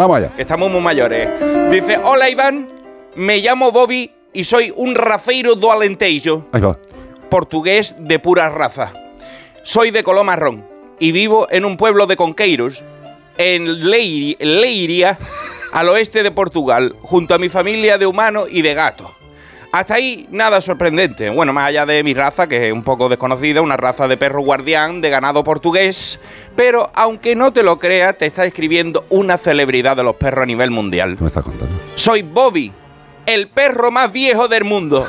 Vamos allá. Que estamos muy mayores. Dice, hola Iván, me llamo Bobby y soy un rafeiro do Alentejo, Ahí va. portugués de pura raza. Soy de color marrón y vivo en un pueblo de Conqueiros, en Leiri- Leiria, al oeste de Portugal, junto a mi familia de humanos y de gatos. Hasta ahí nada sorprendente. Bueno, más allá de mi raza, que es un poco desconocida, una raza de perro guardián de ganado portugués. Pero aunque no te lo creas, te está escribiendo una celebridad de los perros a nivel mundial. ¿Qué me estás contando? Soy Bobby, el perro más viejo del mundo.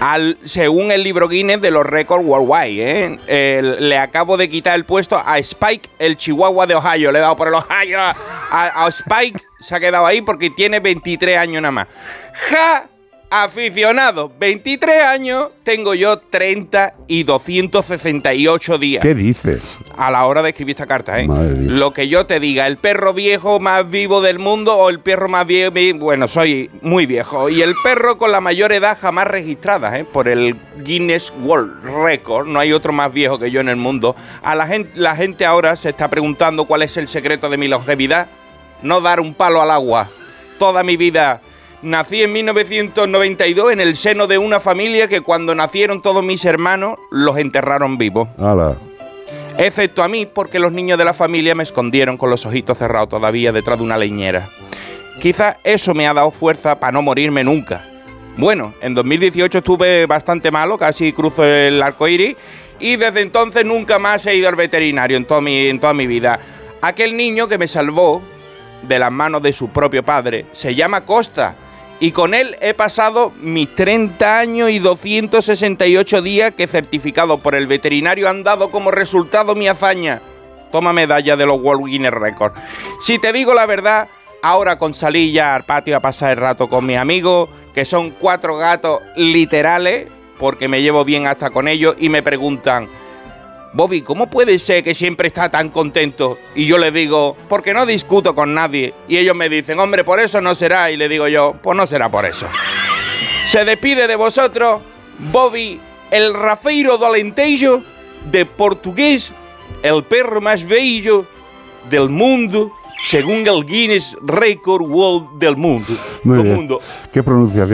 Al, según el libro Guinness de los récords worldwide, ¿eh? Le acabo de quitar el puesto a Spike, el chihuahua de Ohio. Le he dado por el Ohio. A, a Spike se ha quedado ahí porque tiene 23 años nada más. ¡Ja! Aficionado, 23 años, tengo yo 30 y 268 días ¿Qué dices? a la hora de escribir esta carta, ¿eh? Madre. Lo que yo te diga, el perro viejo más vivo del mundo o el perro más viejo, bueno, soy muy viejo. Y el perro con la mayor edad jamás registrada, ¿eh? Por el Guinness World Record, no hay otro más viejo que yo en el mundo. A la gente, la gente ahora se está preguntando cuál es el secreto de mi longevidad. No dar un palo al agua. Toda mi vida. Nací en 1992 en el seno de una familia que cuando nacieron todos mis hermanos los enterraron vivos excepto a mí porque los niños de la familia me escondieron con los ojitos cerrados todavía detrás de una leñera. Quizás eso me ha dado fuerza para no morirme nunca. Bueno, en 2018 estuve bastante malo, casi cruzo el arco iris, y desde entonces nunca más he ido al veterinario en toda mi, en toda mi vida. Aquel niño que me salvó de las manos de su propio padre se llama Costa. Y con él he pasado mis 30 años y 268 días que certificado por el veterinario han dado como resultado mi hazaña. Toma medalla de los World Guinness Records. Si te digo la verdad, ahora con salir ya al patio a pasar el rato con mis amigos, que son cuatro gatos literales, porque me llevo bien hasta con ellos, y me preguntan, Bobby, ¿cómo puede ser que siempre está tan contento? Y yo le digo, porque no discuto con nadie. Y ellos me dicen, hombre, por eso no será. Y le digo yo, pues no será por eso. Se despide de vosotros, Bobby, el rafeiro do Alentejo, de portugués, el perro más bello del mundo, según el Guinness Record World del mundo. Muy Del bien. mundo. ¿Qué pronunciación?